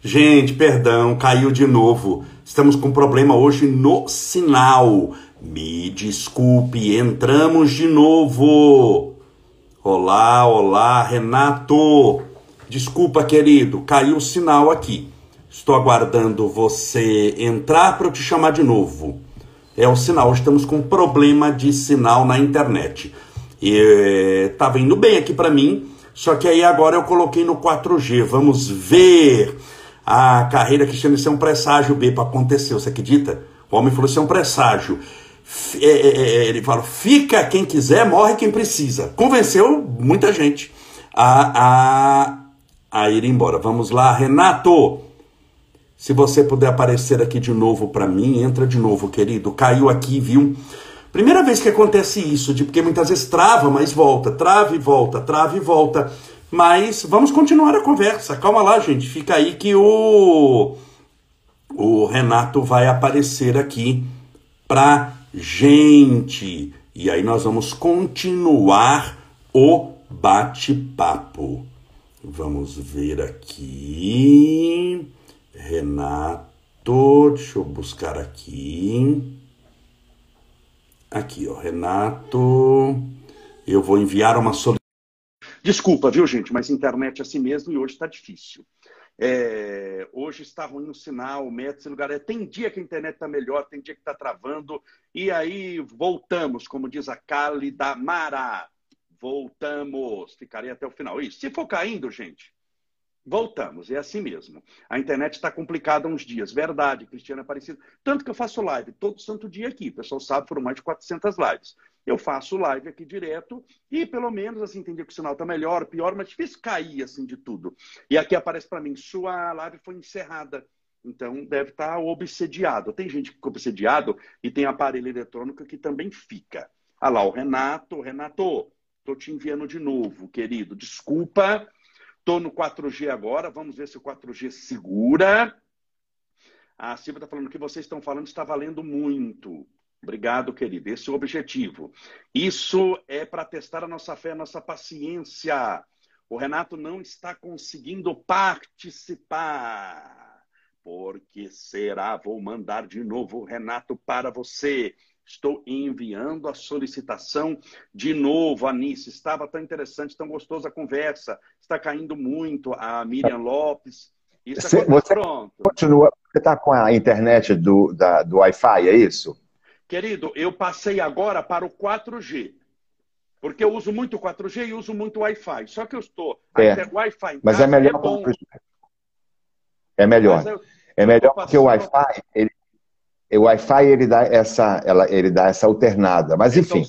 Gente, perdão, caiu de novo. Estamos com problema hoje no sinal. Me desculpe, entramos de novo. Olá, olá, Renato. Desculpa, querido, caiu o sinal aqui. Estou aguardando você entrar para eu te chamar de novo. É o sinal, estamos com problema de sinal na internet. E, tá vindo bem aqui para mim, só que aí agora eu coloquei no 4G. Vamos ver a carreira Cristiana, isso é um presságio B para acontecer, você acredita? O homem falou, isso é um presságio. É, é, é, ele falou, fica quem quiser, morre quem precisa. Convenceu muita gente a, a, a ir embora. Vamos lá, Renato. Se você puder aparecer aqui de novo para mim, entra de novo, querido. Caiu aqui, viu? Primeira vez que acontece isso, de porque muitas vezes trava, mas volta, trava e volta, trava e volta. Mas vamos continuar a conversa. Calma lá, gente. Fica aí que o o Renato vai aparecer aqui pra gente. E aí nós vamos continuar o bate-papo. Vamos ver aqui. Renato, deixa eu buscar aqui. Aqui, ó, Renato. Eu vou enviar uma solicitação Desculpa, viu, gente, mas internet é assim mesmo e hoje está difícil. É, hoje está ruim o sinal, o metro, esse lugar. É, tem dia que a internet está melhor, tem dia que está travando. E aí voltamos, como diz a Cali da Mara. Voltamos. Ficarei até o final. Isso. Se for caindo, gente, voltamos. É assim mesmo. A internet está complicada uns dias. Verdade, Cristiana Aparecido. Tanto que eu faço live todo santo dia aqui. O pessoal sabe, foram mais de 400 lives eu faço live aqui direto e pelo menos assim entendi que o sinal está melhor, pior, mas difícil cair assim de tudo. E aqui aparece para mim, sua live foi encerrada. Então deve estar tá obsediado. Tem gente que fica obsediado e tem aparelho eletrônico que também fica. Ah lá, o Renato, Renato, tô te enviando de novo, querido. Desculpa, tô no 4G agora, vamos ver se o 4G segura. A Silvia está falando que vocês estão falando está valendo muito. Obrigado, querido. Esse é o objetivo. Isso é para testar a nossa fé, a nossa paciência. O Renato não está conseguindo participar. Porque será? Vou mandar de novo o Renato para você. Estou enviando a solicitação de novo, Anice. Estava tão interessante, tão gostosa a conversa. Está caindo muito a Miriam Lopes. Isso você, você pronto. Continua. Você está com a internet do, da, do Wi-Fi, é isso? Querido, eu passei agora para o 4G. Porque eu uso muito 4G e uso muito Wi-Fi. Só que eu estou é. até Wi-Fi. Mas é melhor. É, bom. é melhor. Eu, é melhor porque o Wi-Fi, ele, o Wi-Fi ele dá essa, ela, ele dá essa alternada. Mas enfim,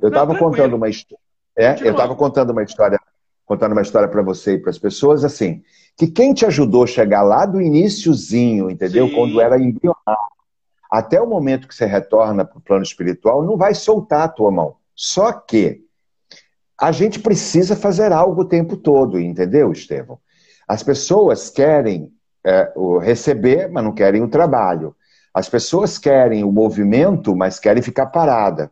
eu estava contando uma história. É, eu estava contando uma história, contando uma história para você e para as pessoas assim, que quem te ajudou a chegar lá do iníciozinho, entendeu? Sim. Quando era embrionário até o momento que você retorna para o plano espiritual, não vai soltar a tua mão. Só que a gente precisa fazer algo o tempo todo, entendeu, Estevão? As pessoas querem é, receber, mas não querem o trabalho. As pessoas querem o movimento, mas querem ficar parada.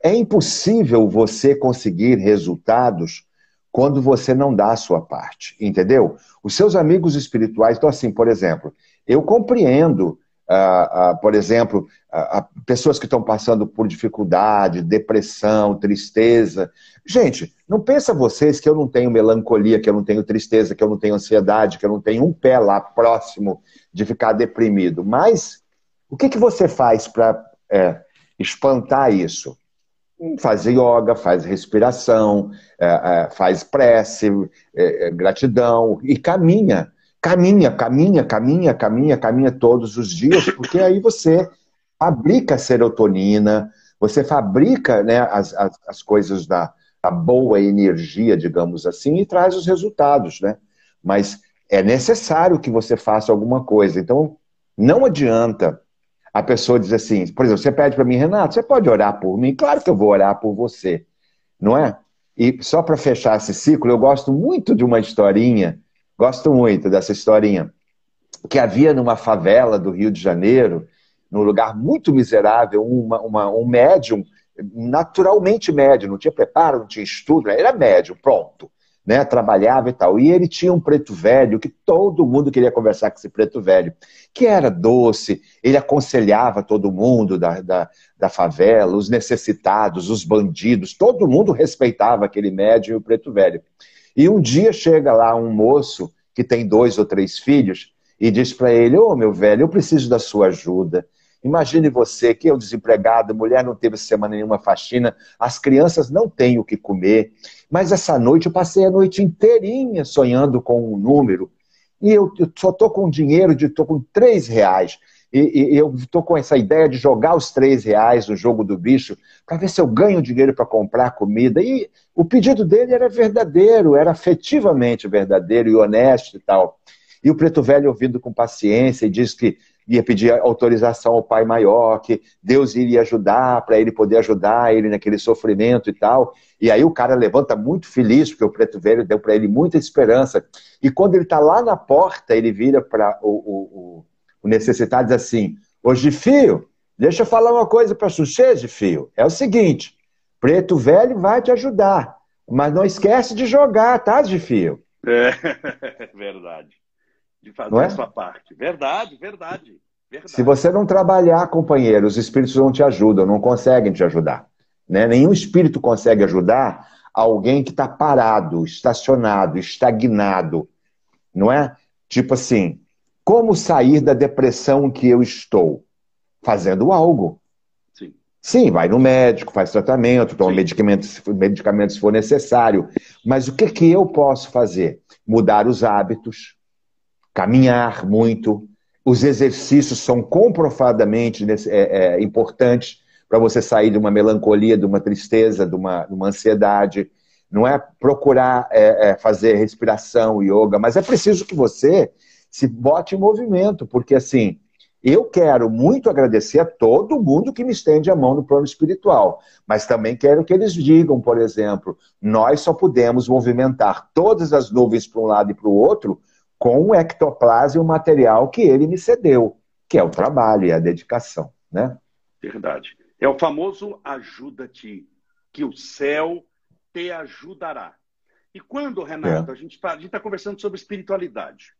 É impossível você conseguir resultados quando você não dá a sua parte, entendeu? Os seus amigos espirituais, então assim, por exemplo, eu compreendo Uh, uh, por exemplo, uh, pessoas que estão passando por dificuldade, depressão, tristeza. Gente, não pensa vocês que eu não tenho melancolia, que eu não tenho tristeza, que eu não tenho ansiedade, que eu não tenho um pé lá próximo de ficar deprimido. Mas o que, que você faz para é, espantar isso? Faz yoga, faz respiração, é, é, faz prece, é, é, gratidão e caminha Caminha, caminha, caminha, caminha, caminha todos os dias, porque aí você fabrica serotonina, você fabrica né, as, as, as coisas da, da boa energia, digamos assim, e traz os resultados, né? Mas é necessário que você faça alguma coisa. Então, não adianta a pessoa dizer assim, por exemplo, você pede para mim, Renato, você pode orar por mim? Claro que eu vou orar por você, não é? E só para fechar esse ciclo, eu gosto muito de uma historinha Gosto muito dessa historinha. Que havia numa favela do Rio de Janeiro, num lugar muito miserável, uma, uma, um médium, naturalmente médium, não tinha preparo, não tinha estudo, era médium, pronto. né, trabalhava e tal. E ele tinha um preto velho, que todo mundo queria conversar com esse preto velho, que era doce, ele aconselhava todo mundo da, da, da favela, os necessitados, os bandidos, todo mundo respeitava aquele médio e o preto velho. E um dia chega lá um moço que tem dois ou três filhos e diz para ele: Ô oh, meu velho, eu preciso da sua ajuda. Imagine você que é um desempregado, mulher não teve semana nenhuma faxina, as crianças não têm o que comer. Mas essa noite eu passei a noite inteirinha sonhando com um número. E eu, eu só estou com dinheiro de tô com três reais. E, e eu estou com essa ideia de jogar os três reais no jogo do bicho para ver se eu ganho dinheiro para comprar comida. E o pedido dele era verdadeiro, era afetivamente verdadeiro e honesto e tal. E o preto velho ouvindo com paciência e diz que ia pedir autorização ao Pai Maior, que Deus iria ajudar para ele poder ajudar ele naquele sofrimento e tal. E aí o cara levanta muito feliz, porque o preto velho deu para ele muita esperança. E quando ele está lá na porta, ele vira para o, o, o, necessitado diz assim: Ô Gifio, deixa eu falar uma coisa para você, Gifio. É o seguinte: preto velho vai te ajudar, mas não esquece de jogar, tá, Gifio? É verdade de fazer é? a sua parte. Verdade, verdade, verdade. Se você não trabalhar, companheiro, os espíritos não te ajudam, não conseguem te ajudar. Né? Nenhum espírito consegue ajudar alguém que está parado, estacionado, estagnado. Não é? Tipo assim, como sair da depressão que eu estou? Fazendo algo. Sim. Sim, vai no médico, faz tratamento, toma medicamentos, medicamentos se for necessário. Mas o que, que eu posso fazer? Mudar os hábitos, caminhar muito. Os exercícios são comprovadamente é, é, importantes para você sair de uma melancolia, de uma tristeza, de uma, de uma ansiedade. Não é procurar é, é, fazer respiração, yoga, mas é preciso que você se bote em movimento, porque assim, eu quero muito agradecer a todo mundo que me estende a mão no plano espiritual, mas também quero que eles digam, por exemplo, nós só podemos movimentar todas as nuvens para um lado e para o outro com o ectoplasma e o material que ele me cedeu, que é o trabalho e a dedicação, né? Verdade. É o famoso ajuda-te, que o céu te ajudará. E quando, Renato, é. a gente está conversando sobre espiritualidade,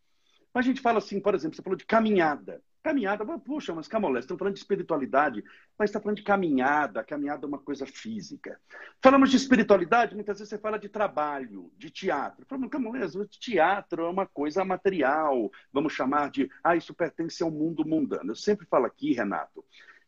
mas a gente fala assim, por exemplo, você falou de caminhada. Caminhada, puxa, mas Camolé, estão falando de espiritualidade, mas está falando de caminhada. Caminhada é uma coisa física. Falamos de espiritualidade, muitas vezes você fala de trabalho, de teatro. Falamos, Camolé, teatro é uma coisa material. Vamos chamar de, ah, isso pertence ao mundo mundano. Eu sempre falo aqui, Renato,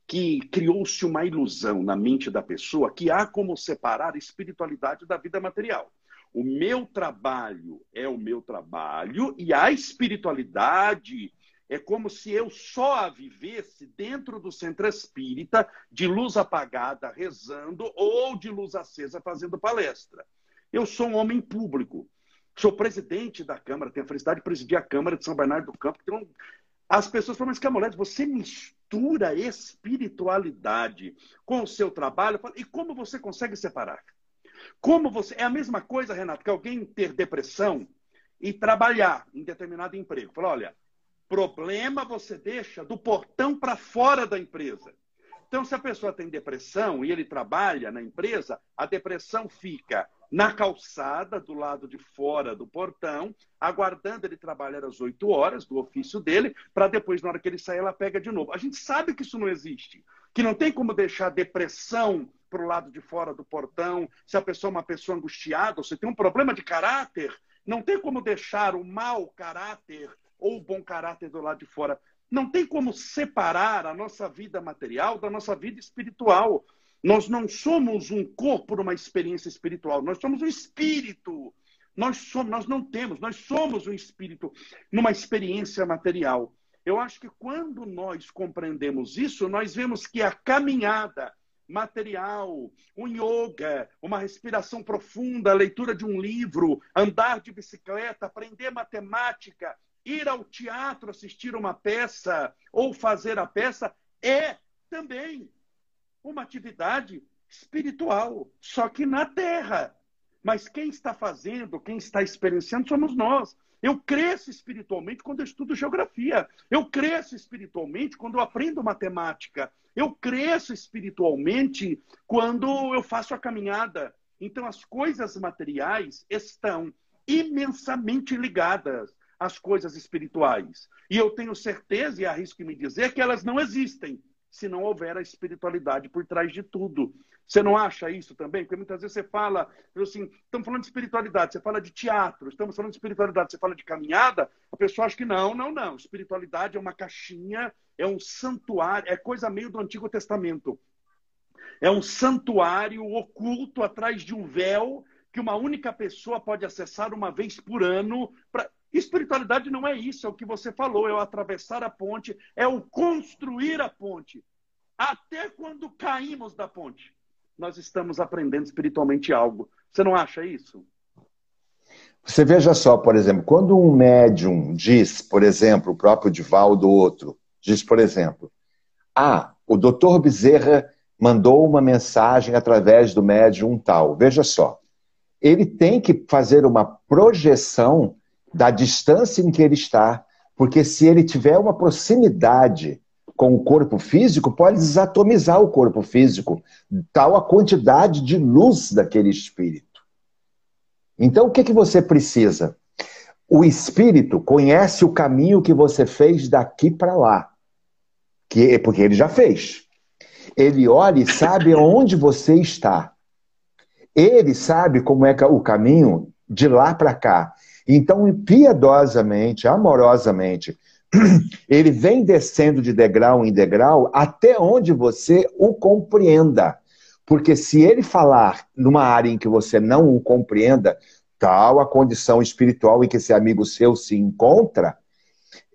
que criou-se uma ilusão na mente da pessoa que há como separar espiritualidade da vida material. O meu trabalho é o meu trabalho e a espiritualidade é como se eu só a vivesse dentro do centro espírita, de luz apagada, rezando, ou de luz acesa, fazendo palestra. Eu sou um homem público. Sou presidente da Câmara, tenho a felicidade de presidir a Câmara de São Bernardo do Campo. Então, as pessoas falam, mas você mistura espiritualidade com o seu trabalho. E como você consegue separar? Como você. É a mesma coisa, Renato, que alguém ter depressão e trabalhar em determinado emprego. Fala, olha, Problema você deixa do portão para fora da empresa. Então, se a pessoa tem depressão e ele trabalha na empresa, a depressão fica na calçada, do lado de fora do portão, aguardando ele trabalhar às 8 horas do ofício dele, para depois, na hora que ele sair, ela pega de novo. A gente sabe que isso não existe, que não tem como deixar depressão para o lado de fora do portão, se a pessoa é uma pessoa angustiada, ou se tem um problema de caráter, não tem como deixar o mau caráter ou o bom caráter do lado de fora. Não tem como separar a nossa vida material da nossa vida espiritual. Nós não somos um corpo numa experiência espiritual, nós somos um espírito. Nós, somos, nós não temos, nós somos um espírito numa experiência material. Eu acho que quando nós compreendemos isso, nós vemos que a caminhada material, um yoga, uma respiração profunda, a leitura de um livro, andar de bicicleta, aprender matemática, ir ao teatro assistir uma peça ou fazer a peça é também uma atividade espiritual, só que na Terra. Mas quem está fazendo, quem está experienciando somos nós. Eu cresço espiritualmente quando eu estudo geografia. Eu cresço espiritualmente quando eu aprendo matemática. Eu cresço espiritualmente quando eu faço a caminhada. Então, as coisas materiais estão imensamente ligadas às coisas espirituais. E eu tenho certeza, e arrisco me dizer, que elas não existem se não houver a espiritualidade por trás de tudo. Você não acha isso também? Porque muitas vezes você fala, assim, estamos falando de espiritualidade, você fala de teatro, estamos falando de espiritualidade, você fala de caminhada, a pessoa acha que não, não, não. Espiritualidade é uma caixinha, é um santuário, é coisa meio do Antigo Testamento. É um santuário oculto atrás de um véu que uma única pessoa pode acessar uma vez por ano. Pra... Espiritualidade não é isso, é o que você falou, é o atravessar a ponte, é o construir a ponte. Até quando caímos da ponte, nós estamos aprendendo espiritualmente algo. Você não acha isso? Você veja só, por exemplo, quando um médium diz, por exemplo, o próprio Divaldo outro, diz, por exemplo, ah, o doutor Bezerra mandou uma mensagem através do médium tal. Veja só, ele tem que fazer uma projeção da distância em que ele está, porque se ele tiver uma proximidade com o corpo físico, pode desatomizar o corpo físico, tal a quantidade de luz daquele espírito. Então, o que, que você precisa? O espírito conhece o caminho que você fez daqui para lá, que porque ele já fez. Ele olha e sabe onde você está. Ele sabe como é, é o caminho de lá para cá. Então, piedosamente, amorosamente, ele vem descendo de degrau em degrau até onde você o compreenda. Porque se ele falar numa área em que você não o compreenda, tal a condição espiritual em que esse amigo seu se encontra,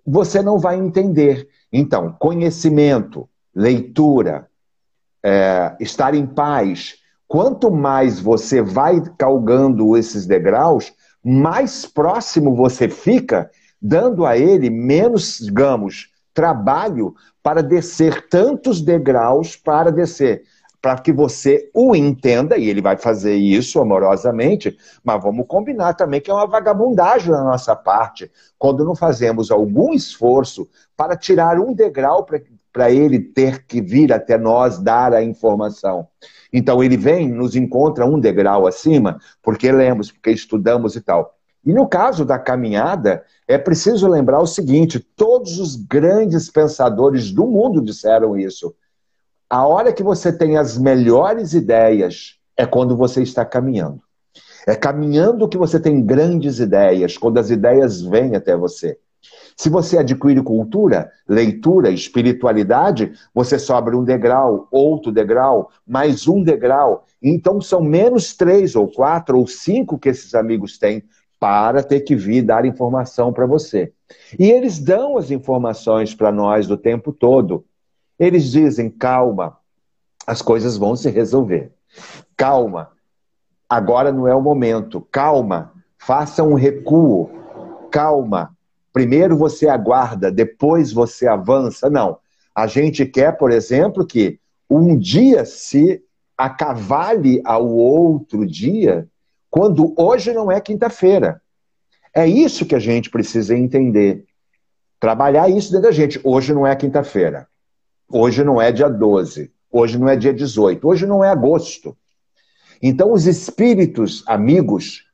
você não vai entender. Então, conhecimento, leitura, é, estar em paz, quanto mais você vai calgando esses degraus, mais próximo você fica, dando a ele menos, digamos, trabalho para descer tantos degraus para descer, para que você o entenda, e ele vai fazer isso amorosamente, mas vamos combinar também que é uma vagabundagem da nossa parte, quando não fazemos algum esforço para tirar um degrau para ele ter que vir até nós dar a informação. Então ele vem, nos encontra um degrau acima, porque lemos, porque estudamos e tal. E no caso da caminhada, é preciso lembrar o seguinte: todos os grandes pensadores do mundo disseram isso. A hora que você tem as melhores ideias é quando você está caminhando. É caminhando que você tem grandes ideias, quando as ideias vêm até você. Se você adquire cultura, leitura, espiritualidade, você sobe um degrau, outro degrau, mais um degrau. Então são menos três ou quatro ou cinco que esses amigos têm para ter que vir dar informação para você. E eles dão as informações para nós do tempo todo. Eles dizem: calma, as coisas vão se resolver. Calma, agora não é o momento. Calma, faça um recuo. Calma, primeiro você aguarda, depois você avança. Não. A gente quer, por exemplo, que um dia se acavale ao outro dia, quando hoje não é quinta-feira. É isso que a gente precisa entender. Trabalhar isso dentro da gente. Hoje não é quinta-feira. Hoje não é dia 12. Hoje não é dia 18. Hoje não é agosto. Então, os espíritos amigos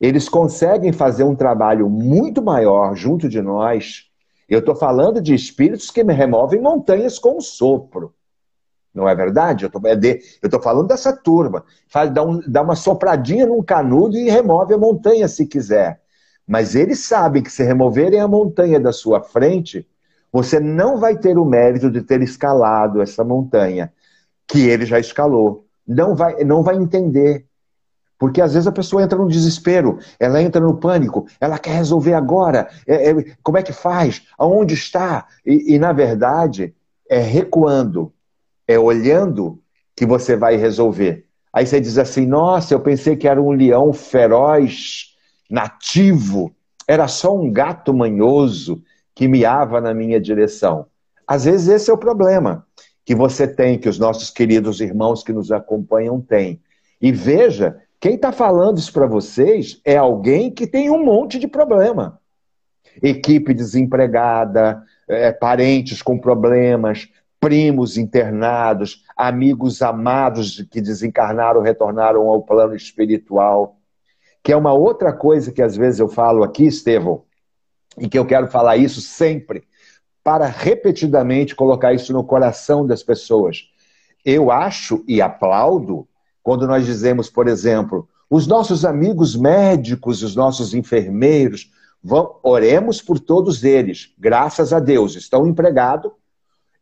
eles conseguem fazer um trabalho muito maior junto de nós. Eu estou falando de espíritos que me removem montanhas com um sopro. Não é verdade? Eu estou é falando dessa turma. Faz, dá, um, dá uma sopradinha num canudo e remove a montanha se quiser. Mas eles sabem que se removerem a montanha da sua frente, você não vai ter o mérito de ter escalado essa montanha, que ele já escalou. Não vai, não vai entender. Porque às vezes a pessoa entra no desespero, ela entra no pânico, ela quer resolver agora. É, é, como é que faz? Aonde está? E, e, na verdade, é recuando, é olhando que você vai resolver. Aí você diz assim: nossa, eu pensei que era um leão feroz, nativo, era só um gato manhoso que miava na minha direção. Às vezes esse é o problema que você tem, que os nossos queridos irmãos que nos acompanham têm. E veja quem está falando isso para vocês é alguém que tem um monte de problema. Equipe desempregada, é, parentes com problemas, primos internados, amigos amados que desencarnaram, retornaram ao plano espiritual. que é uma outra coisa que às vezes eu falo aqui, Estevão, e que eu quero falar isso sempre, para repetidamente colocar isso no coração das pessoas. Eu acho e aplaudo quando nós dizemos, por exemplo, os nossos amigos médicos, os nossos enfermeiros, vão, oremos por todos eles, graças a Deus, estão empregados,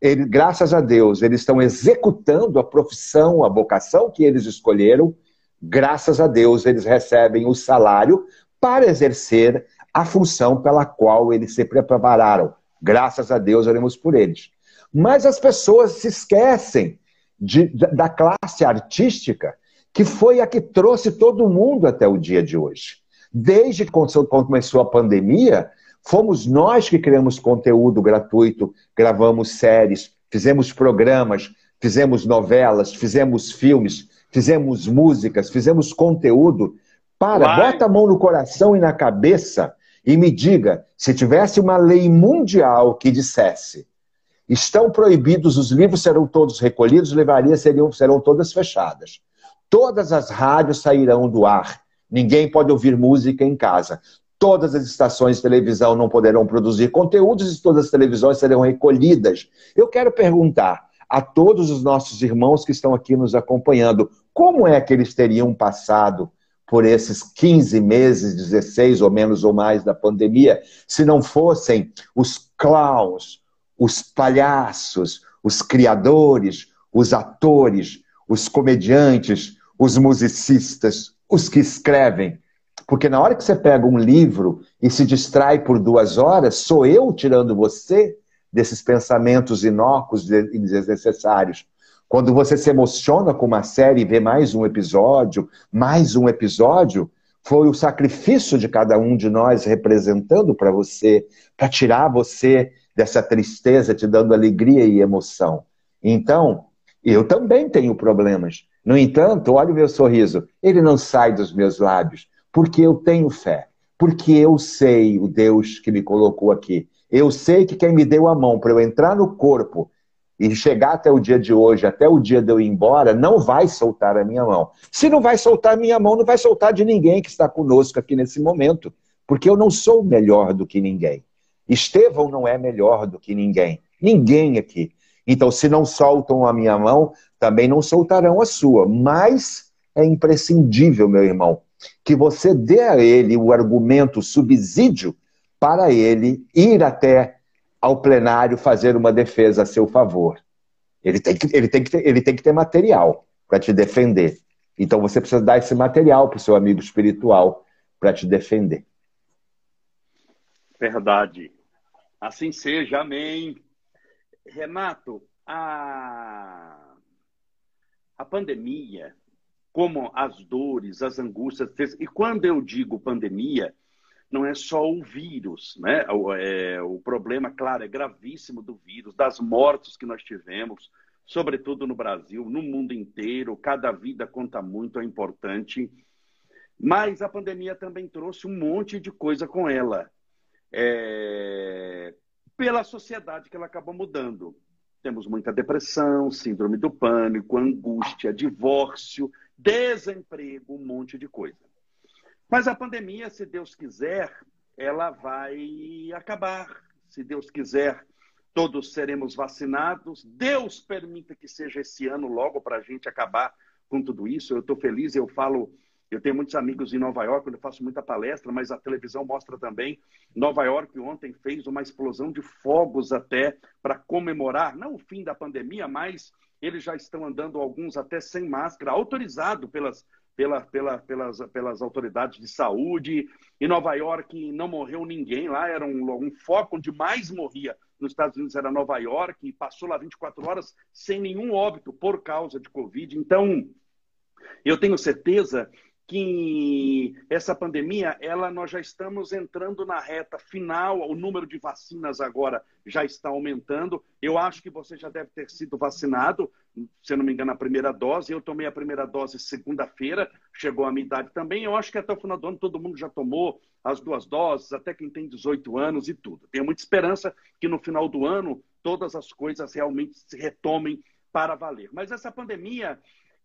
ele, graças a Deus, eles estão executando a profissão, a vocação que eles escolheram, graças a Deus, eles recebem o salário para exercer a função pela qual eles se prepararam. Graças a Deus, oremos por eles. Mas as pessoas se esquecem de, da classe artística, que foi a que trouxe todo mundo até o dia de hoje. Desde que começou a pandemia, fomos nós que criamos conteúdo gratuito, gravamos séries, fizemos programas, fizemos novelas, fizemos filmes, fizemos músicas, fizemos conteúdo. Para, Vai. bota a mão no coração e na cabeça e me diga se tivesse uma lei mundial que dissesse estão proibidos, os livros serão todos recolhidos, livarias seriam, serão todas fechadas. Todas as rádios sairão do ar. Ninguém pode ouvir música em casa. Todas as estações de televisão não poderão produzir conteúdos e todas as televisões serão recolhidas. Eu quero perguntar a todos os nossos irmãos que estão aqui nos acompanhando, como é que eles teriam passado por esses 15 meses, 16 ou menos ou mais da pandemia, se não fossem os clowns, os palhaços, os criadores, os atores, os comediantes, os musicistas, os que escrevem. Porque na hora que você pega um livro e se distrai por duas horas, sou eu tirando você desses pensamentos inócuos e desnecessários. Quando você se emociona com uma série e vê mais um episódio, mais um episódio, foi o sacrifício de cada um de nós representando para você, para tirar você dessa tristeza, te dando alegria e emoção. Então, eu também tenho problemas. No entanto, olha o meu sorriso, ele não sai dos meus lábios, porque eu tenho fé, porque eu sei o Deus que me colocou aqui. Eu sei que quem me deu a mão para eu entrar no corpo e chegar até o dia de hoje, até o dia de eu ir embora, não vai soltar a minha mão. Se não vai soltar a minha mão, não vai soltar de ninguém que está conosco aqui nesse momento, porque eu não sou melhor do que ninguém. Estevão não é melhor do que ninguém. Ninguém aqui. Então, se não soltam a minha mão, também não soltarão a sua. Mas é imprescindível, meu irmão, que você dê a ele o argumento, o subsídio, para ele ir até ao plenário fazer uma defesa a seu favor. Ele tem que, ele tem que, ter, ele tem que ter material para te defender. Então você precisa dar esse material para o seu amigo espiritual para te defender. Verdade. Assim seja, amém. Renato, a, a pandemia, como as dores, as angústias, e quando eu digo pandemia, não é só o vírus, né? O, é, o problema, claro, é gravíssimo do vírus, das mortes que nós tivemos, sobretudo no Brasil, no mundo inteiro. Cada vida conta muito, é importante. Mas a pandemia também trouxe um monte de coisa com ela. É... Pela sociedade que ela acabou mudando. Temos muita depressão, síndrome do pânico, angústia, divórcio, desemprego, um monte de coisa. Mas a pandemia, se Deus quiser, ela vai acabar. Se Deus quiser, todos seremos vacinados. Deus permita que seja esse ano logo para a gente acabar com tudo isso. Eu estou feliz, eu falo, eu tenho muitos amigos em Nova York, onde eu faço muita palestra, mas a televisão mostra também. Nova York ontem fez uma explosão de fogos até para comemorar, não o fim da pandemia, mas eles já estão andando alguns até sem máscara, autorizado pelas pela, pela, pelas, pelas autoridades de saúde. Em Nova York não morreu ninguém lá, era um, um foco onde mais morria nos Estados Unidos era Nova York, e passou lá 24 horas sem nenhum óbito por causa de Covid. Então, eu tenho certeza que essa pandemia, ela nós já estamos entrando na reta final, o número de vacinas agora já está aumentando. Eu acho que você já deve ter sido vacinado, se não me engano, a primeira dose. Eu tomei a primeira dose segunda-feira, chegou a minha idade também. Eu acho que até o final do ano todo mundo já tomou as duas doses, até quem tem 18 anos e tudo. Tenho muita esperança que no final do ano todas as coisas realmente se retomem para valer. Mas essa pandemia,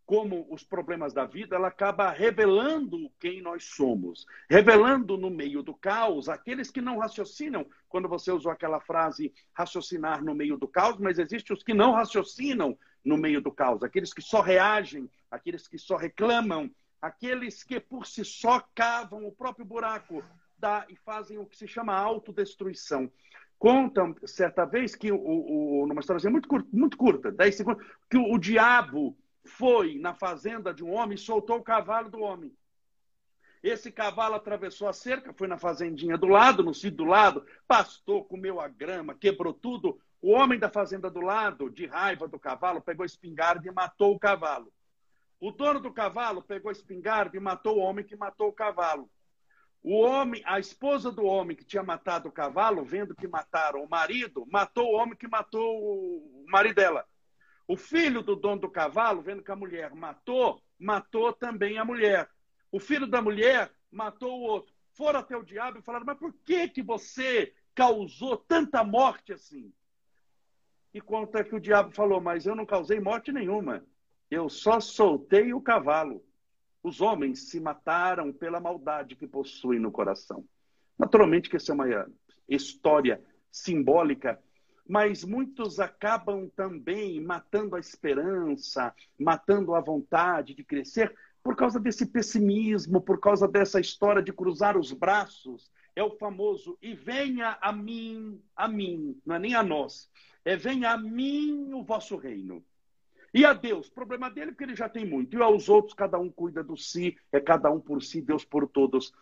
como os problemas da vida, ela acaba revelando quem nós somos, revelando no meio do caos aqueles que não raciocinam, quando você usou aquela frase raciocinar no meio do caos, mas existem os que não raciocinam no meio do caos, aqueles que só reagem, aqueles que só reclamam, aqueles que por si só cavam o próprio buraco da, e fazem o que se chama autodestruição. Contam certa vez que, o, o, numa história muito curta, muito curta, 10 segundos, que o, o diabo foi na fazenda de um homem e soltou o cavalo do homem. Esse cavalo atravessou a cerca, foi na fazendinha do lado, no sítio do lado, pastou, comeu a grama, quebrou tudo. O homem da fazenda do lado, de raiva do cavalo, pegou a espingarda e matou o cavalo. O dono do cavalo pegou a espingarda e matou o homem que matou o cavalo. O homem, a esposa do homem que tinha matado o cavalo, vendo que mataram o marido, matou o homem que matou o marido dela. O filho do dono do cavalo, vendo que a mulher matou, matou também a mulher. O filho da mulher matou o outro. Foram até o diabo e falaram: Mas por que, que você causou tanta morte assim? E conta que o diabo falou: Mas eu não causei morte nenhuma. Eu só soltei o cavalo. Os homens se mataram pela maldade que possuem no coração. Naturalmente que essa é uma história simbólica mas muitos acabam também matando a esperança, matando a vontade de crescer por causa desse pessimismo, por causa dessa história de cruzar os braços. É o famoso e venha a mim, a mim, não é nem a nós, é venha a mim o vosso reino. E a Deus, problema dele porque ele já tem muito. E aos outros, cada um cuida do si, é cada um por si, Deus por todos.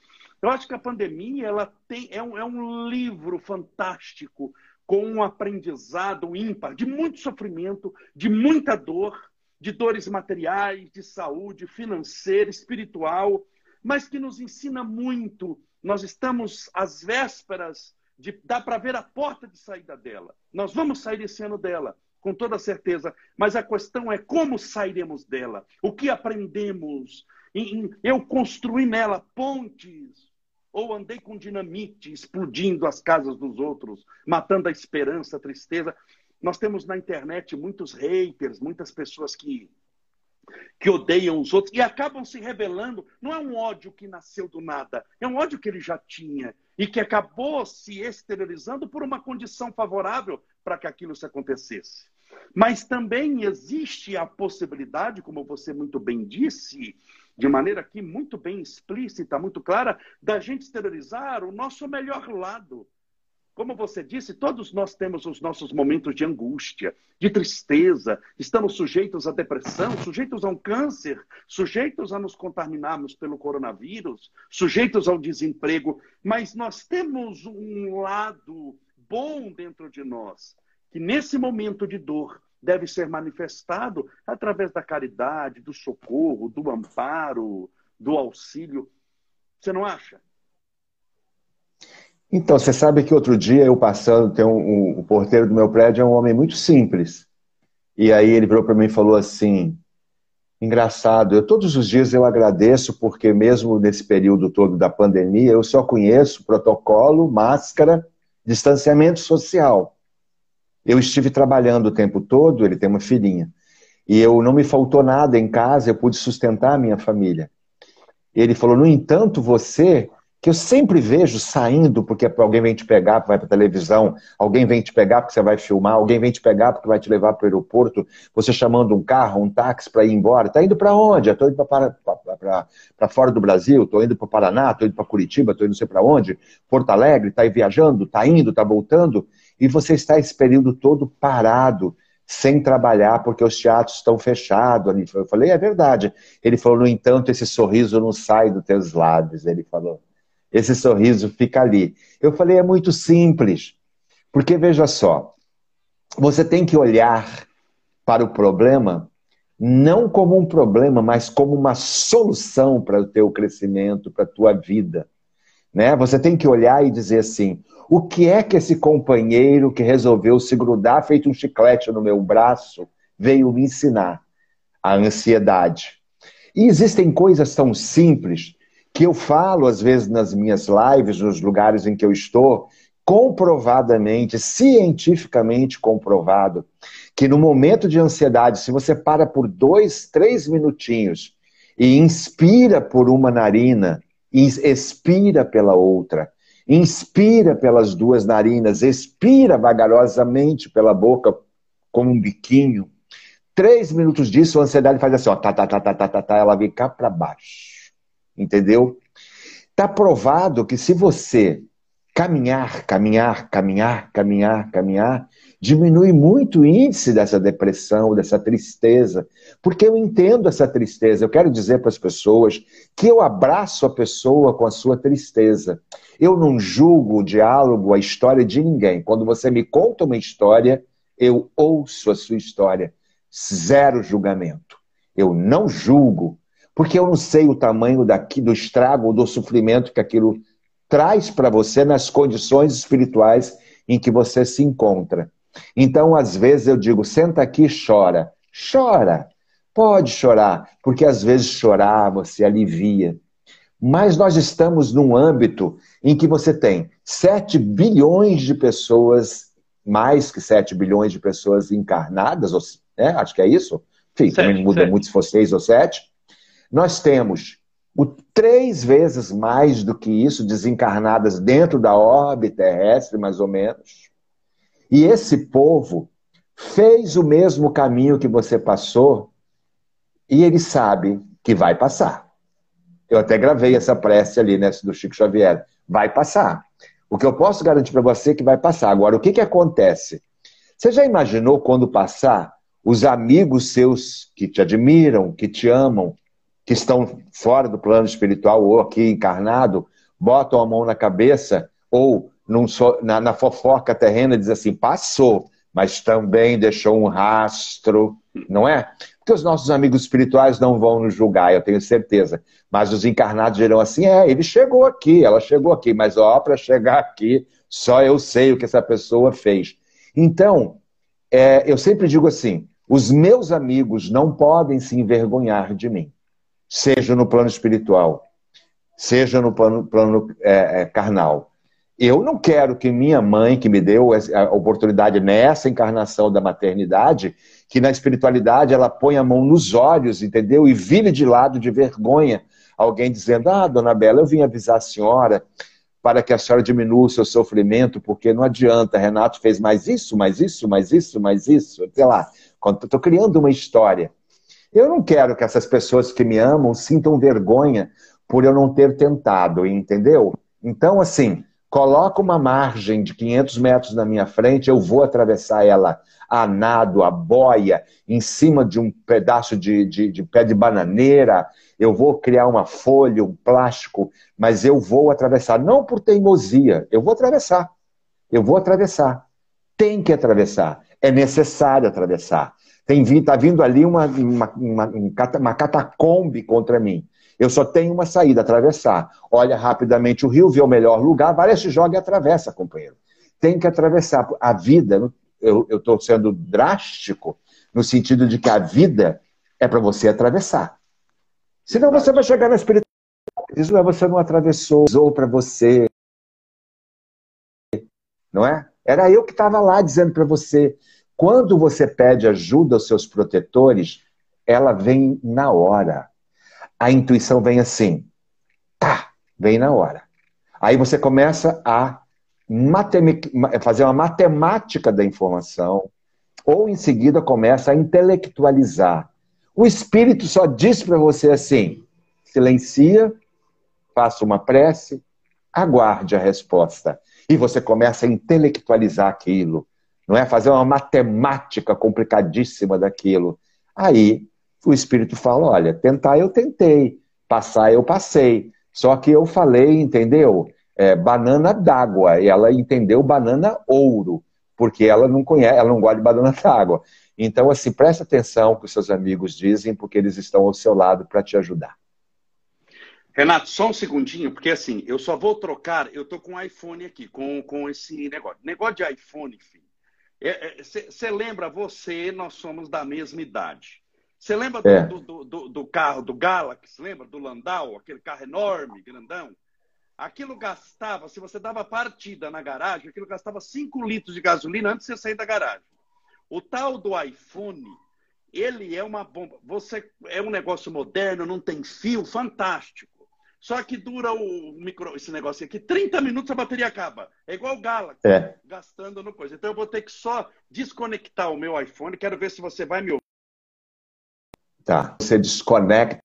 Eu acho que a pandemia ela tem, é, um, é um livro fantástico com um aprendizado ímpar, de muito sofrimento, de muita dor, de dores materiais, de saúde financeira, espiritual, mas que nos ensina muito. Nós estamos às vésperas de dá para ver a porta de saída dela. Nós vamos sair esse ano dela, com toda certeza, mas a questão é como sairemos dela, o que aprendemos. Eu construí nela pontes, ou andei com dinamite explodindo as casas dos outros, matando a esperança, a tristeza. Nós temos na internet muitos haters, muitas pessoas que que odeiam os outros e acabam se rebelando. Não é um ódio que nasceu do nada, é um ódio que ele já tinha e que acabou se exteriorizando por uma condição favorável para que aquilo se acontecesse. Mas também existe a possibilidade, como você muito bem disse, de maneira aqui muito bem explícita, muito clara, da gente exteriorizar o nosso melhor lado. Como você disse, todos nós temos os nossos momentos de angústia, de tristeza, estamos sujeitos à depressão, sujeitos a um câncer, sujeitos a nos contaminarmos pelo coronavírus, sujeitos ao desemprego, mas nós temos um lado bom dentro de nós, que nesse momento de dor deve ser manifestado através da caridade, do socorro, do amparo, do auxílio. Você não acha? Então, você sabe que outro dia eu passando, tem um, um, o porteiro do meu prédio é um homem muito simples. E aí ele virou para mim e falou assim: engraçado, eu todos os dias eu agradeço porque mesmo nesse período todo da pandemia eu só conheço protocolo, máscara, distanciamento social. Eu estive trabalhando o tempo todo, ele tem uma filhinha, e eu não me faltou nada em casa, eu pude sustentar a minha família. Ele falou: no entanto, você, que eu sempre vejo saindo porque alguém vem te pegar, vai para televisão, alguém vem te pegar porque você vai filmar, alguém vem te pegar porque vai te levar para o aeroporto, você chamando um carro, um táxi para ir embora. Está indo para onde? Estou indo para fora do Brasil, estou indo para o Paraná, estou indo para Curitiba, estou indo não sei para onde, Porto Alegre, está viajando, está indo, está voltando e você está esse período todo parado, sem trabalhar, porque os teatros estão fechados. Eu falei, é verdade. Ele falou, no entanto, esse sorriso não sai dos teus lábios. Ele falou, esse sorriso fica ali. Eu falei, é muito simples. Porque veja só, você tem que olhar para o problema não como um problema, mas como uma solução para o teu crescimento, para a tua vida. Né? Você tem que olhar e dizer assim: o que é que esse companheiro que resolveu se grudar, feito um chiclete no meu braço, veio me ensinar? A ansiedade. E existem coisas tão simples que eu falo, às vezes, nas minhas lives, nos lugares em que eu estou, comprovadamente, cientificamente comprovado, que no momento de ansiedade, se você para por dois, três minutinhos e inspira por uma narina expira pela outra, inspira pelas duas narinas, expira vagarosamente pela boca como um biquinho. Três minutos disso, a ansiedade faz assim, ó, tá, tá, tá, tá, tá, tá, tá ela vem cá para baixo. Entendeu? Está provado que se você caminhar, caminhar, caminhar, caminhar, caminhar, diminui muito o índice dessa depressão, dessa tristeza. Porque eu entendo essa tristeza. Eu quero dizer para as pessoas que eu abraço a pessoa com a sua tristeza. Eu não julgo o diálogo, a história de ninguém. Quando você me conta uma história, eu ouço a sua história. Zero julgamento. Eu não julgo, porque eu não sei o tamanho daqui, do estrago do sofrimento que aquilo traz para você nas condições espirituais em que você se encontra. Então, às vezes eu digo, senta aqui e chora. Chora. Pode chorar, porque às vezes chorar você alivia. Mas nós estamos num âmbito em que você tem 7 bilhões de pessoas, mais que 7 bilhões de pessoas encarnadas, né? acho que é isso. Enfim, sete, também muda sete. muito se for 6 ou 7 nós temos o, três vezes mais do que isso desencarnadas dentro da órbita terrestre, mais ou menos. E esse povo fez o mesmo caminho que você passou e ele sabe que vai passar. Eu até gravei essa prece ali, né, do Chico Xavier. Vai passar. O que eu posso garantir para você é que vai passar. Agora, o que, que acontece? Você já imaginou quando passar, os amigos seus que te admiram, que te amam, que estão fora do plano espiritual ou aqui encarnado, botam a mão na cabeça ou num, na, na fofoca terrena dizem assim, passou, mas também deixou um rastro, não é? Porque os nossos amigos espirituais não vão nos julgar, eu tenho certeza. Mas os encarnados dirão assim: é, ele chegou aqui, ela chegou aqui, mas ó, para chegar aqui, só eu sei o que essa pessoa fez. Então, é, eu sempre digo assim: os meus amigos não podem se envergonhar de mim seja no plano espiritual, seja no plano, plano é, é, carnal. Eu não quero que minha mãe, que me deu a oportunidade nessa encarnação da maternidade, que na espiritualidade ela põe a mão nos olhos, entendeu? E vire de lado de vergonha alguém dizendo: Ah, dona Bela, eu vim avisar a senhora para que a senhora diminua o seu sofrimento, porque não adianta, Renato fez mais isso, mais isso, mais isso, mais isso, sei lá. Estou criando uma história. Eu não quero que essas pessoas que me amam sintam vergonha por eu não ter tentado, entendeu? Então, assim, coloca uma margem de 500 metros na minha frente, eu vou atravessar ela a nado, a boia, em cima de um pedaço de, de, de, pé de bananeira, eu vou criar uma folha, um plástico, mas eu vou atravessar, não por teimosia, eu vou atravessar. Eu vou atravessar. Tem que atravessar. É necessário atravessar. Tem vindo, tá vindo ali uma, uma, uma, uma catacombe contra mim. Eu só tenho uma saída, atravessar. Olha rapidamente o rio, vê o melhor lugar, vai, se joga e atravessa, companheiro. Tem que atravessar. A vida, eu estou sendo drástico, no sentido de que a vida é para você atravessar. Senão você vai chegar na espiritualidade. Isso é você não atravessou, ou para você. Não é? Era eu que estava lá dizendo para você. Quando você pede ajuda aos seus protetores, ela vem na hora. A intuição vem assim, tá, vem na hora. Aí você começa a fazer uma matemática da informação, ou em seguida começa a intelectualizar. O espírito só diz para você assim: silencia, faça uma prece, aguarde a resposta. E você começa a intelectualizar aquilo não é? Fazer uma matemática complicadíssima daquilo. Aí o espírito fala: olha, tentar eu tentei, passar eu passei. Só que eu falei, entendeu? É, banana d'água. E ela entendeu banana ouro, porque ela não conhece, ela não gosta de banana d'água. Então, assim, presta atenção que os seus amigos dizem, porque eles estão ao seu lado para te ajudar. Renato, só um segundinho, porque assim, eu só vou trocar, eu tô com um iPhone aqui, com, com esse negócio. Negócio de iPhone, filho. Você é, é, lembra, você, nós somos da mesma idade. Você lembra do, é. do, do, do, carro do Galaxy? Lembra do Landau? Aquele carro enorme, grandão? Aquilo gastava, se você dava partida na garagem, aquilo gastava 5 litros de gasolina antes de você sair da garagem. O tal do iPhone, ele é uma bomba. Você é um negócio moderno, não tem fio, fantástico. Só que dura o micro, esse negócio aqui, 30 minutos a bateria acaba. É igual o Galaxy, é. gastando no coisa. Então eu vou ter que só desconectar o meu iPhone. Quero ver se você vai me ouvir. Tá. Você desconecta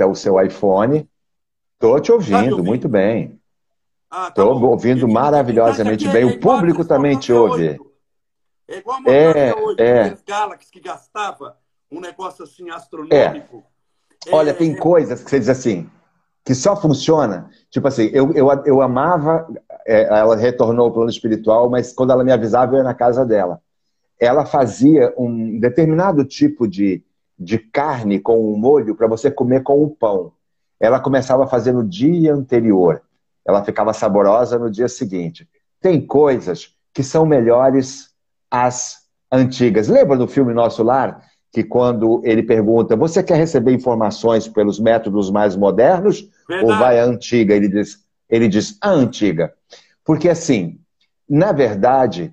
o seu iPhone. Estou te ouvindo, tá ouvindo, muito bem. Estou ah, tá ouvindo maravilhosamente bem. o público também te ouve. É igual a é, 8, é. Galaxy que gastava um negócio assim astronômico. É. Olha, tem coisas que você diz assim, que só funciona. Tipo assim, eu, eu, eu amava, é, ela retornou ao plano espiritual, mas quando ela me avisava, eu ia na casa dela. Ela fazia um determinado tipo de, de carne com um molho para você comer com o pão. Ela começava a fazer no dia anterior ela ficava saborosa no dia seguinte. Tem coisas que são melhores as antigas. Lembra do filme Nosso Lar? Que quando ele pergunta, você quer receber informações pelos métodos mais modernos Verdade. ou vai a antiga? Ele diz, ele diz a antiga. Porque assim, na verdade,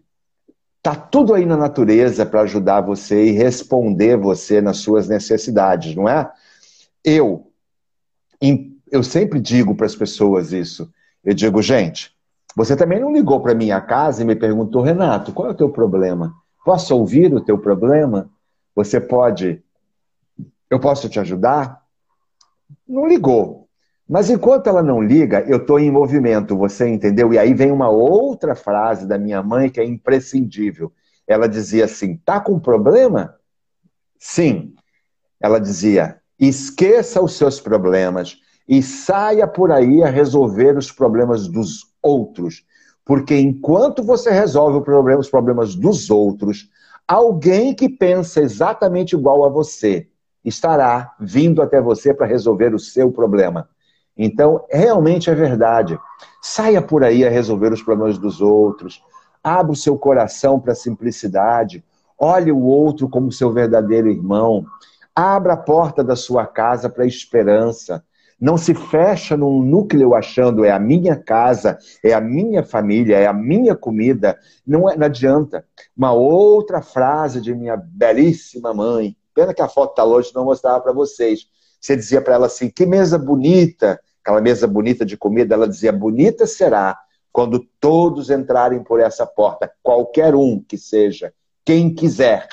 tá tudo aí na natureza para ajudar você e responder você nas suas necessidades, não é? Eu, eu sempre digo para as pessoas isso. Eu digo, gente, você também não ligou para minha casa e me perguntou, Renato, qual é o teu problema? Posso ouvir o teu problema? Você pode. Eu posso te ajudar? Não ligou. Mas enquanto ela não liga, eu estou em movimento, você entendeu? E aí vem uma outra frase da minha mãe que é imprescindível. Ela dizia assim: tá com problema? Sim. Ela dizia: esqueça os seus problemas, e saia por aí a resolver os problemas dos outros. Porque enquanto você resolve os problemas dos outros, alguém que pensa exatamente igual a você estará vindo até você para resolver o seu problema. Então, realmente é verdade. Saia por aí a resolver os problemas dos outros. Abra o seu coração para a simplicidade. Olhe o outro como seu verdadeiro irmão. Abra a porta da sua casa para a esperança. Não se fecha num núcleo achando é a minha casa, é a minha família, é a minha comida. Não, é, não adianta. Uma outra frase de minha belíssima mãe. Pena que a foto está longe, não mostrava para vocês. Você dizia para ela assim: que mesa bonita, aquela mesa bonita de comida. Ela dizia: bonita será quando todos entrarem por essa porta, qualquer um que seja, quem quiser,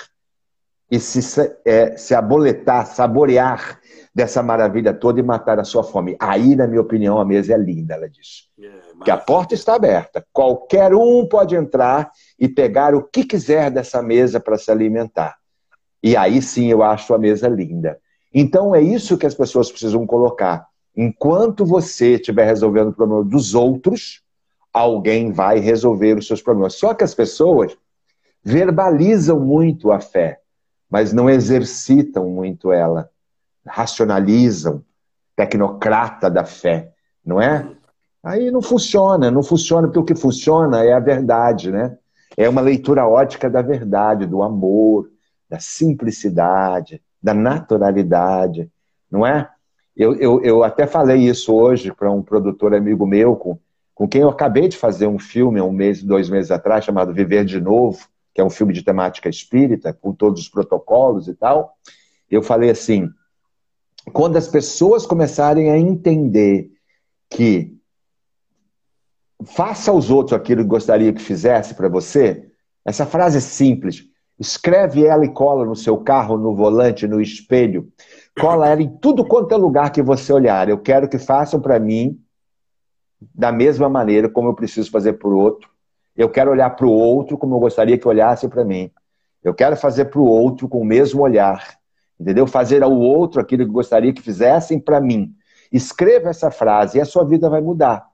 e se, é, se aboletar, saborear dessa maravilha toda e matar a sua fome. Aí, na minha opinião, a mesa é linda, ela diz. É, mas... Que a porta está aberta. Qualquer um pode entrar e pegar o que quiser dessa mesa para se alimentar. E aí sim eu acho a mesa linda. Então é isso que as pessoas precisam colocar. Enquanto você estiver resolvendo o problema dos outros, alguém vai resolver os seus problemas. Só que as pessoas verbalizam muito a fé, mas não exercitam muito ela racionalizam, tecnocrata da fé, não é? Aí não funciona, não funciona, porque o que funciona é a verdade, né? É uma leitura ótica da verdade, do amor, da simplicidade, da naturalidade, não é? Eu, eu, eu até falei isso hoje para um produtor amigo meu, com, com quem eu acabei de fazer um filme um mês, dois meses atrás, chamado Viver de Novo, que é um filme de temática espírita, com todos os protocolos e tal. Eu falei assim: quando as pessoas começarem a entender que faça aos outros aquilo que gostaria que fizesse para você, essa frase é simples. Escreve ela e cola no seu carro, no volante, no espelho. Cola ela em tudo quanto é lugar que você olhar. Eu quero que façam para mim da mesma maneira como eu preciso fazer para o outro. Eu quero olhar para o outro como eu gostaria que olhasse para mim. Eu quero fazer para o outro com o mesmo olhar entendeu? Fazer ao outro aquilo que gostaria que fizessem para mim. Escreva essa frase e a sua vida vai mudar.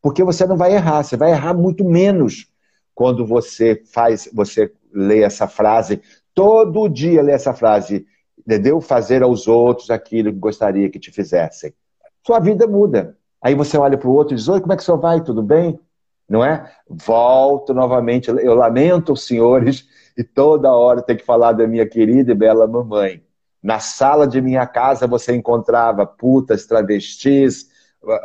Porque você não vai errar, você vai errar muito menos quando você faz, você lê essa frase, todo dia lê essa frase, entendeu? Fazer aos outros aquilo que gostaria que te fizessem. Sua vida muda. Aí você olha para o outro e diz: Oi, como é que o senhor vai? Tudo bem? Não é? Volto novamente. Eu lamento, os senhores, e toda hora ter que falar da minha querida e bela mamãe. Na sala de minha casa você encontrava putas, travestis,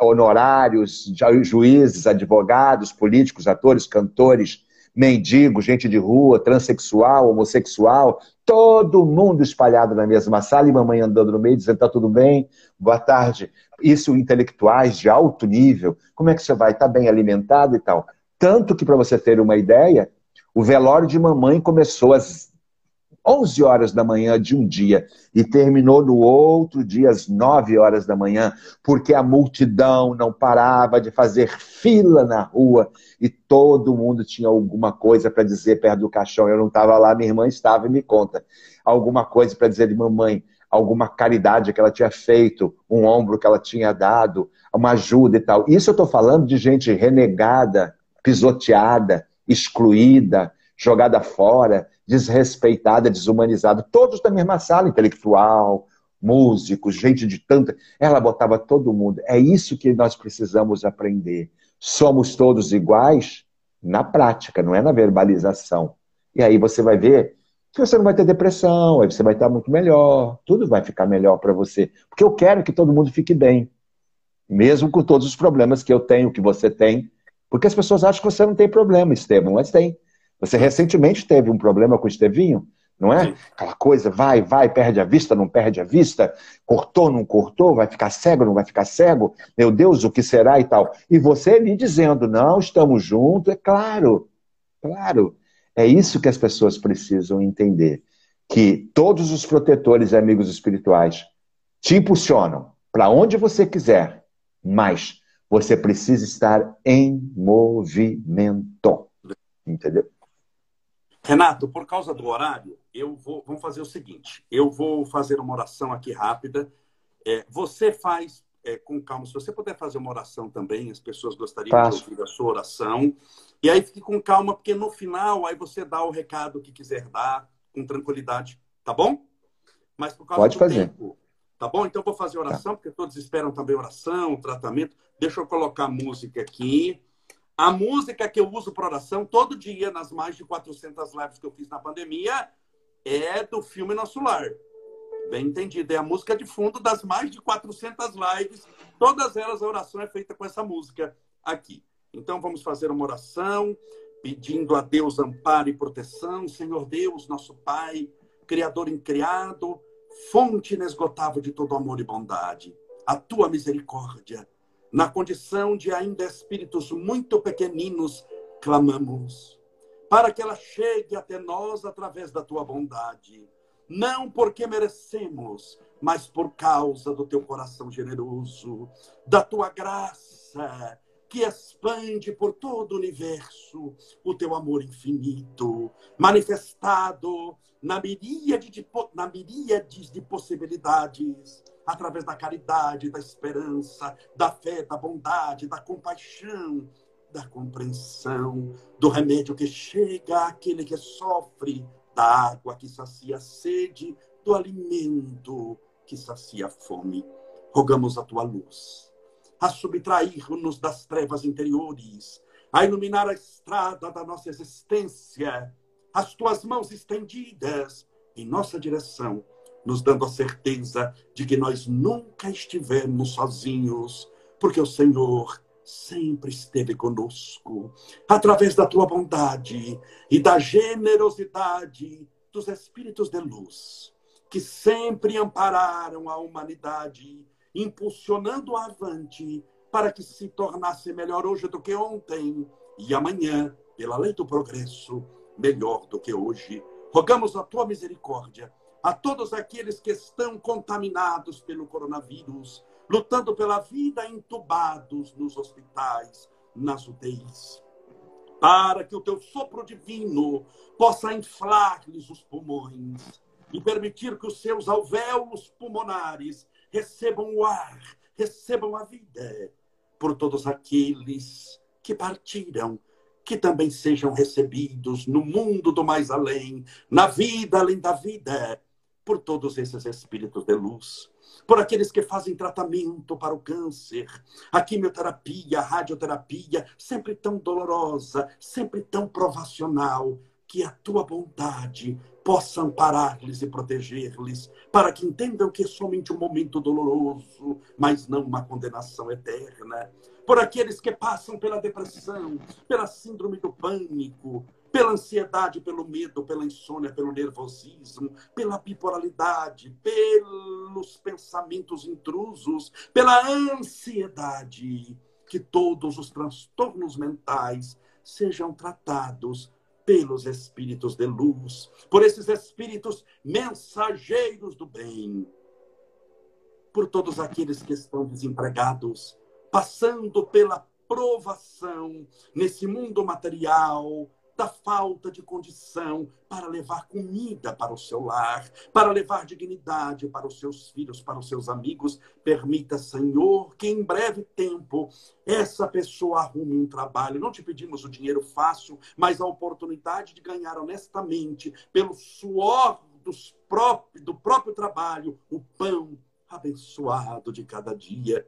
honorários, juízes, advogados, políticos, atores, cantores, mendigo, gente de rua, transexual, homossexual, todo mundo espalhado na mesma sala e mamãe andando no meio dizendo: tá tudo bem, boa tarde. Isso, intelectuais de alto nível, como é que você vai? Tá bem alimentado e tal. Tanto que, para você ter uma ideia, o velório de mamãe começou às 11 horas da manhã de um dia e terminou no outro dia às 9 horas da manhã, porque a multidão não parava de fazer fila na rua e todo mundo tinha alguma coisa para dizer perto do caixão. Eu não estava lá, minha irmã estava e me conta. Alguma coisa para dizer de mamãe, alguma caridade que ela tinha feito, um ombro que ela tinha dado, uma ajuda e tal. Isso eu estou falando de gente renegada, pisoteada, excluída, jogada fora, desrespeitada, desumanizada, todos da mesma sala, intelectual, músicos, gente de tanta. Ela botava todo mundo. É isso que nós precisamos aprender. Somos todos iguais na prática, não é na verbalização. E aí você vai ver que você não vai ter depressão, aí você vai estar muito melhor, tudo vai ficar melhor para você. Porque eu quero que todo mundo fique bem, mesmo com todos os problemas que eu tenho, que você tem. Porque as pessoas acham que você não tem problema, Estevam, mas tem. Você recentemente teve um problema com o Estevinho, não é? Sim. Aquela coisa, vai, vai, perde a vista, não perde a vista, cortou, não cortou, vai ficar cego, não vai ficar cego, meu Deus, o que será e tal. E você me dizendo, não, estamos juntos, é claro, claro. É isso que as pessoas precisam entender. Que todos os protetores e amigos espirituais te impulsionam para onde você quiser, mas você precisa estar em movimento. Entendeu? Renato, por causa do horário, eu vou. Vamos fazer o seguinte: eu vou fazer uma oração aqui rápida. É, você faz é, com calma. Se você puder fazer uma oração também, as pessoas gostariam de ouvir a sua oração. E aí fique com calma, porque no final aí você dá o recado que quiser dar, com tranquilidade, tá bom? Mas por causa Pode do fazer. tempo, tá bom? Então eu vou fazer oração, tá. porque todos esperam também oração, tratamento. Deixa eu colocar música aqui. A música que eu uso para oração todo dia, nas mais de 400 lives que eu fiz na pandemia, é do filme Nosso Lar. Bem entendido. É a música de fundo das mais de 400 lives. Todas elas, a oração é feita com essa música aqui. Então, vamos fazer uma oração, pedindo a Deus amparo e proteção. Senhor Deus, nosso Pai, Criador incriado, fonte inesgotável de todo amor e bondade. A tua misericórdia na condição de ainda espíritos muito pequeninos, clamamos para que ela chegue até nós através da tua bondade, não porque merecemos, mas por causa do teu coração generoso, da tua graça que expande por todo o universo o teu amor infinito, manifestado na miríade de, na de possibilidades através da caridade, da esperança, da fé, da bondade, da compaixão, da compreensão, do remédio que chega àquele que sofre, da água que sacia a sede, do alimento que sacia a fome. Rogamos a tua luz, a subtrair-nos das trevas interiores, a iluminar a estrada da nossa existência, as tuas mãos estendidas em nossa direção nos dando a certeza de que nós nunca estivemos sozinhos, porque o Senhor sempre esteve conosco, através da tua bondade e da generosidade dos Espíritos de luz, que sempre ampararam a humanidade, impulsionando-a avante para que se tornasse melhor hoje do que ontem e amanhã, pela lei do progresso, melhor do que hoje. Rogamos a tua misericórdia a todos aqueles que estão contaminados pelo coronavírus, lutando pela vida, entubados nos hospitais, nas UTIs. Para que o teu sopro divino possa inflar-lhes os pulmões e permitir que os seus alvéolos pulmonares recebam o ar, recebam a vida por todos aqueles que partiram que também sejam recebidos no mundo do mais além, na vida além da vida, por todos esses espíritos de luz, por aqueles que fazem tratamento para o câncer, a quimioterapia, a radioterapia, sempre tão dolorosa, sempre tão provacional, que a tua bondade possa amparar-lhes e proteger-lhes, para que entendam que é somente um momento doloroso, mas não uma condenação eterna. Por aqueles que passam pela depressão, pela síndrome do pânico, pela ansiedade, pelo medo, pela insônia, pelo nervosismo, pela bipolaridade, pelos pensamentos intrusos, pela ansiedade, que todos os transtornos mentais sejam tratados pelos espíritos de luz, por esses espíritos mensageiros do bem, por todos aqueles que estão desempregados, passando pela provação nesse mundo material, da falta de condição para levar comida para o seu lar, para levar dignidade para os seus filhos, para os seus amigos. Permita, Senhor, que em breve tempo essa pessoa arrume um trabalho. Não te pedimos o dinheiro fácil, mas a oportunidade de ganhar honestamente, pelo suor dos próprios, do próprio trabalho, o pão abençoado de cada dia.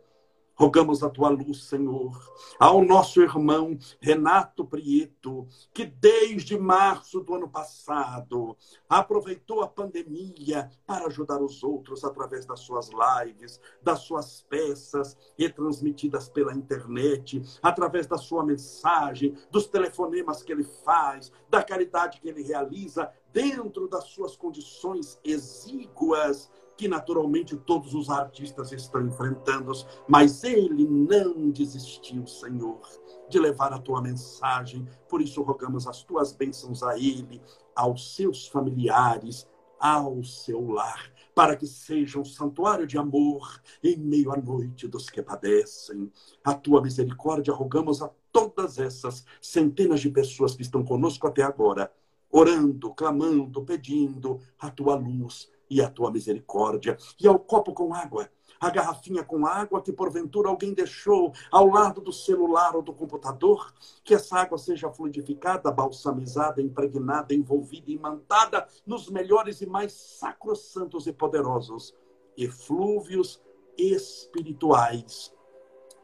Rogamos a tua luz, Senhor, ao nosso irmão Renato Prieto, que desde março do ano passado aproveitou a pandemia para ajudar os outros através das suas lives, das suas peças retransmitidas pela internet, através da sua mensagem, dos telefonemas que ele faz, da caridade que ele realiza, dentro das suas condições exíguas que naturalmente todos os artistas estão enfrentando, mas ele não desistiu, Senhor, de levar a tua mensagem. Por isso rogamos as tuas bênçãos a ele, aos seus familiares, ao seu lar, para que seja um santuário de amor em meio à noite dos que padecem. A tua misericórdia rogamos a todas essas centenas de pessoas que estão conosco até agora, orando, clamando, pedindo a tua luz e a tua misericórdia. E ao copo com água, a garrafinha com água que porventura alguém deixou ao lado do celular ou do computador, que essa água seja fluidificada, balsamizada, impregnada, envolvida, imantada nos melhores e mais sacrossantos e poderosos eflúvios espirituais,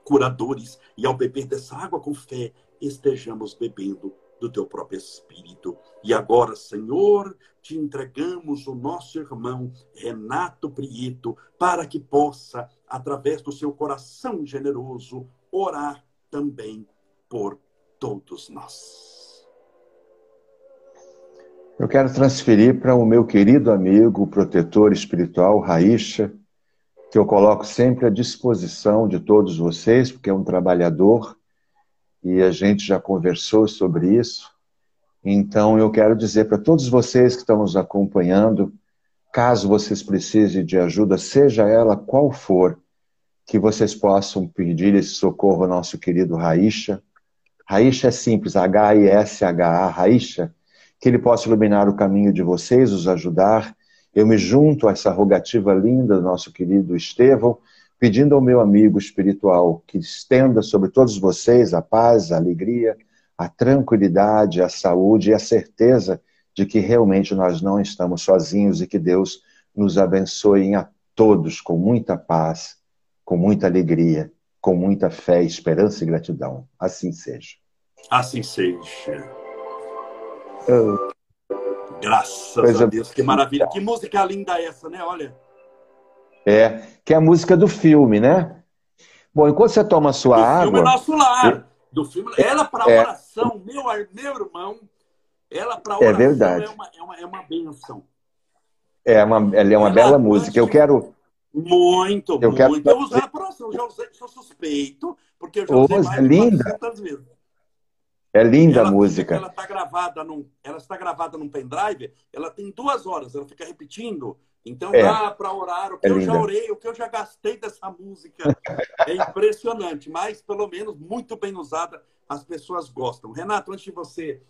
curadores, e ao beber dessa água com fé, estejamos bebendo do teu próprio espírito. E agora, Senhor, te entregamos o nosso irmão Renato Prieto, para que possa, através do seu coração generoso, orar também por todos nós. Eu quero transferir para o meu querido amigo, protetor espiritual, Raícha, que eu coloco sempre à disposição de todos vocês, porque é um trabalhador e a gente já conversou sobre isso. Então eu quero dizer para todos vocês que estão nos acompanhando, caso vocês precisem de ajuda, seja ela qual for, que vocês possam pedir esse socorro ao nosso querido Raícha. Raícha é simples, H-I-S-H-A, Raícha, que ele possa iluminar o caminho de vocês, os ajudar. Eu me junto a essa rogativa linda do nosso querido Estevão, pedindo ao meu amigo espiritual que estenda sobre todos vocês a paz, a alegria, a tranquilidade, a saúde e a certeza de que realmente nós não estamos sozinhos e que Deus nos abençoe a todos com muita paz, com muita alegria, com muita fé, esperança e gratidão. Assim seja. Assim seja. Oh. Graças Coisa a Deus, que maravilha. Que música linda essa, né? Olha. É, que é a música do filme, né? Bom, enquanto você toma a sua do água. Filme é nosso lar. Do filme, ela para é, oração, meu, meu irmão, ela para é oração é, verdade. é, uma, é, uma, é uma benção. É uma, ela é uma ela bela música. Eu quero. Muito, eu muito. Quero... Eu usar para oração, já usei, sou suspeito, porque eu já usei mais é linda. vezes. É linda ela, a música. Ela está gravada num, ela está gravada num pendrive. Ela tem duas horas. Ela fica repetindo então é. dá para orar. O que é eu já orei, o que eu já gastei dessa música é impressionante, mas pelo menos muito bem usada, as pessoas gostam. Renato, antes de você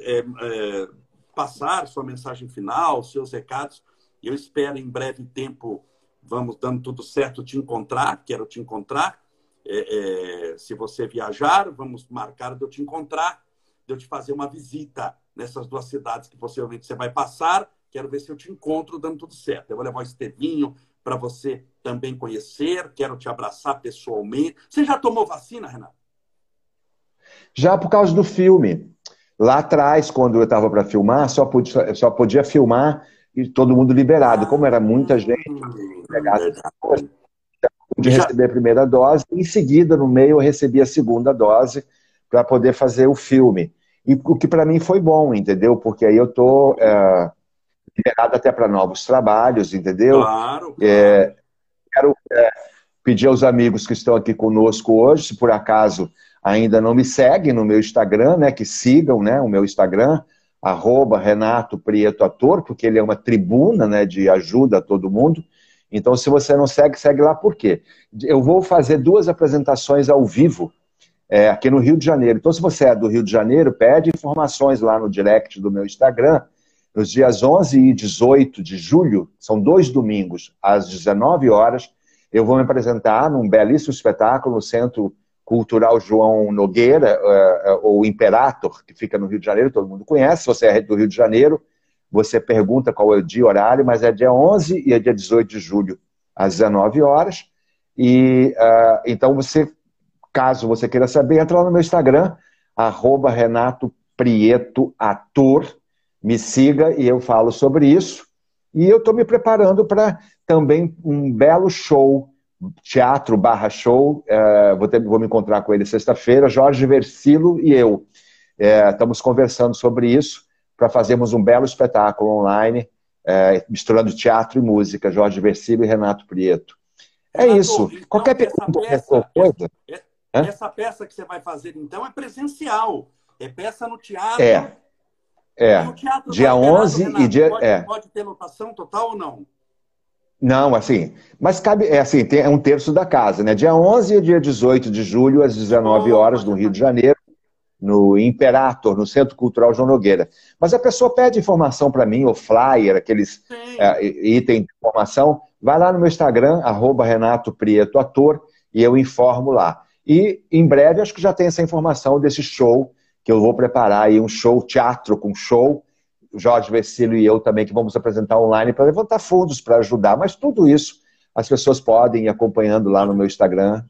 é, é, passar sua mensagem final, seus recados, eu espero em breve tempo, vamos dando tudo certo, te encontrar, quero te encontrar. É, é, se você viajar, vamos marcar de eu te encontrar, de eu te fazer uma visita nessas duas cidades que possivelmente você vai passar Quero ver se eu te encontro dando tudo certo. Eu vou levar o Estevinho para você também conhecer. Quero te abraçar pessoalmente. Você já tomou vacina, Renato? Já por causa do filme. Lá atrás, quando eu estava para filmar, só podia, só podia filmar e todo mundo liberado. Como era muita ah, gente, podia receber a primeira dose. Em seguida, no meio, eu recebi a segunda dose para poder fazer o filme. E o que para mim foi bom, entendeu? Porque aí eu tô é, liberado até para novos trabalhos, entendeu? Claro. claro. É, quero é, pedir aos amigos que estão aqui conosco hoje, se por acaso ainda não me seguem no meu Instagram, né, que sigam né, o meu Instagram, arroba Renato Prieto Ator, porque ele é uma tribuna né, de ajuda a todo mundo. Então, se você não segue, segue lá por quê? Eu vou fazer duas apresentações ao vivo é, aqui no Rio de Janeiro. Então, se você é do Rio de Janeiro, pede informações lá no direct do meu Instagram. Nos dias 11 e 18 de julho, são dois domingos, às 19 horas, eu vou me apresentar num belíssimo espetáculo no Centro Cultural João Nogueira, uh, ou Imperator, que fica no Rio de Janeiro, todo mundo conhece. Se você é do Rio de Janeiro, você pergunta qual é o dia e horário, mas é dia 11 e é dia 18 de julho, às 19 horas. E uh, então você Caso você queira saber, entra lá no meu Instagram, arroba Renato Prieto Ator. Me siga e eu falo sobre isso. E eu estou me preparando para também um belo show, teatro barra show. É, vou, ter, vou, me encontrar com ele sexta-feira, Jorge Versilo e eu. É, estamos conversando sobre isso para fazermos um belo espetáculo online, é, misturando teatro e música, Jorge Versilo e Renato Prieto. É Renato, isso. Então, Qualquer pergunta, peça, coisa. Hã? Essa peça que você vai fazer, então, é presencial. É peça no teatro. É. É. Teatro dia 11 Renato, e dia. Pode, é. pode ter lotação total ou não? Não, assim, mas cabe, é assim, tem, é um terço da casa, né? Dia 11 e dia 18 de julho, às 19 horas, no Rio de Janeiro, no Imperator, no Centro Cultural João Nogueira. Mas a pessoa pede informação para mim, o flyer, aqueles é, itens de informação, vai lá no meu Instagram, arroba Renato Prieto Ator, e eu informo lá. E em breve acho que já tem essa informação desse show que eu vou preparar aí, um show teatro com show. Jorge Vecílio e eu também que vamos apresentar online para levantar fundos para ajudar. Mas tudo isso as pessoas podem ir acompanhando lá no meu Instagram,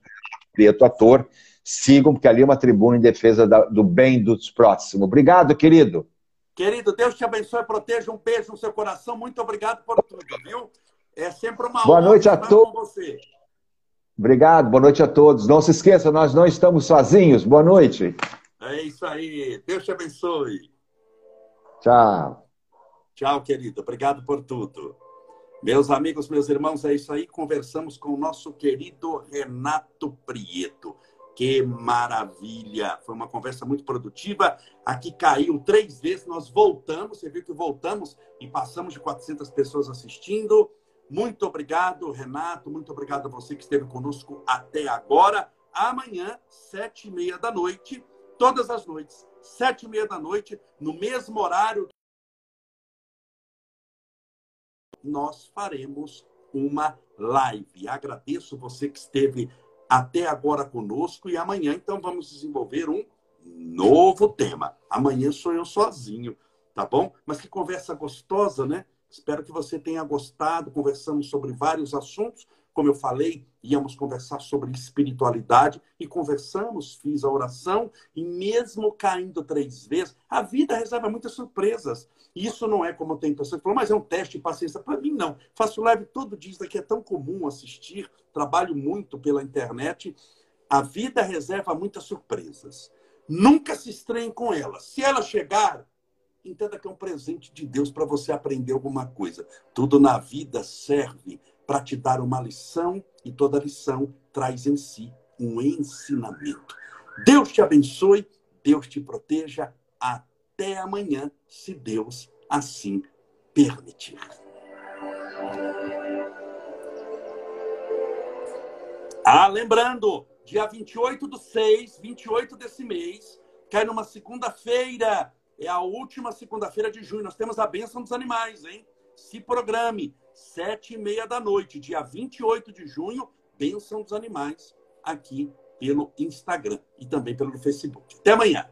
Prieto Ator. Sigam, porque ali é uma tribuna em defesa do bem dos próximos. Obrigado, querido. Querido, Deus te abençoe, proteja, um beijo no seu coração. Muito obrigado por tudo, viu? É sempre uma Boa noite a todos. Obrigado, boa noite a todos. Não se esqueça, nós não estamos sozinhos. Boa noite. É isso aí. Deus te abençoe. Tchau. Tchau, querido. Obrigado por tudo. Meus amigos, meus irmãos, é isso aí. Conversamos com o nosso querido Renato Prieto. Que maravilha! Foi uma conversa muito produtiva. Aqui caiu três vezes, nós voltamos. Você viu que voltamos e passamos de 400 pessoas assistindo. Muito obrigado, Renato. Muito obrigado a você que esteve conosco até agora. Amanhã, sete e meia da noite, todas as noites, sete e meia da noite, no mesmo horário, nós faremos uma live. Agradeço você que esteve até agora conosco e amanhã, então, vamos desenvolver um novo tema. Amanhã sou eu sozinho, tá bom? Mas que conversa gostosa, né? Espero que você tenha gostado. Conversamos sobre vários assuntos. Como eu falei, íamos conversar sobre espiritualidade e conversamos, fiz a oração e mesmo caindo três vezes, a vida reserva muitas surpresas. Isso não é como tem pessoa que mas é um teste de paciência. Para mim, não. Faço live todo dia, isso daqui é tão comum assistir, trabalho muito pela internet. A vida reserva muitas surpresas. Nunca se estranhe com ela. Se ela chegar, entenda que é um presente de Deus para você aprender alguma coisa. Tudo na vida serve para te dar uma lição e toda lição traz em si um ensinamento. Deus te abençoe, Deus te proteja. Até amanhã, se Deus assim permitir. Ah, lembrando, dia 28 do 6, 28 desse mês, cai numa segunda-feira, é a última segunda-feira de junho. Nós temos a bênção dos animais, hein? Se programe, sete e meia da noite, dia 28 de junho, bênção dos animais, aqui pelo Instagram e também pelo Facebook. Até amanhã.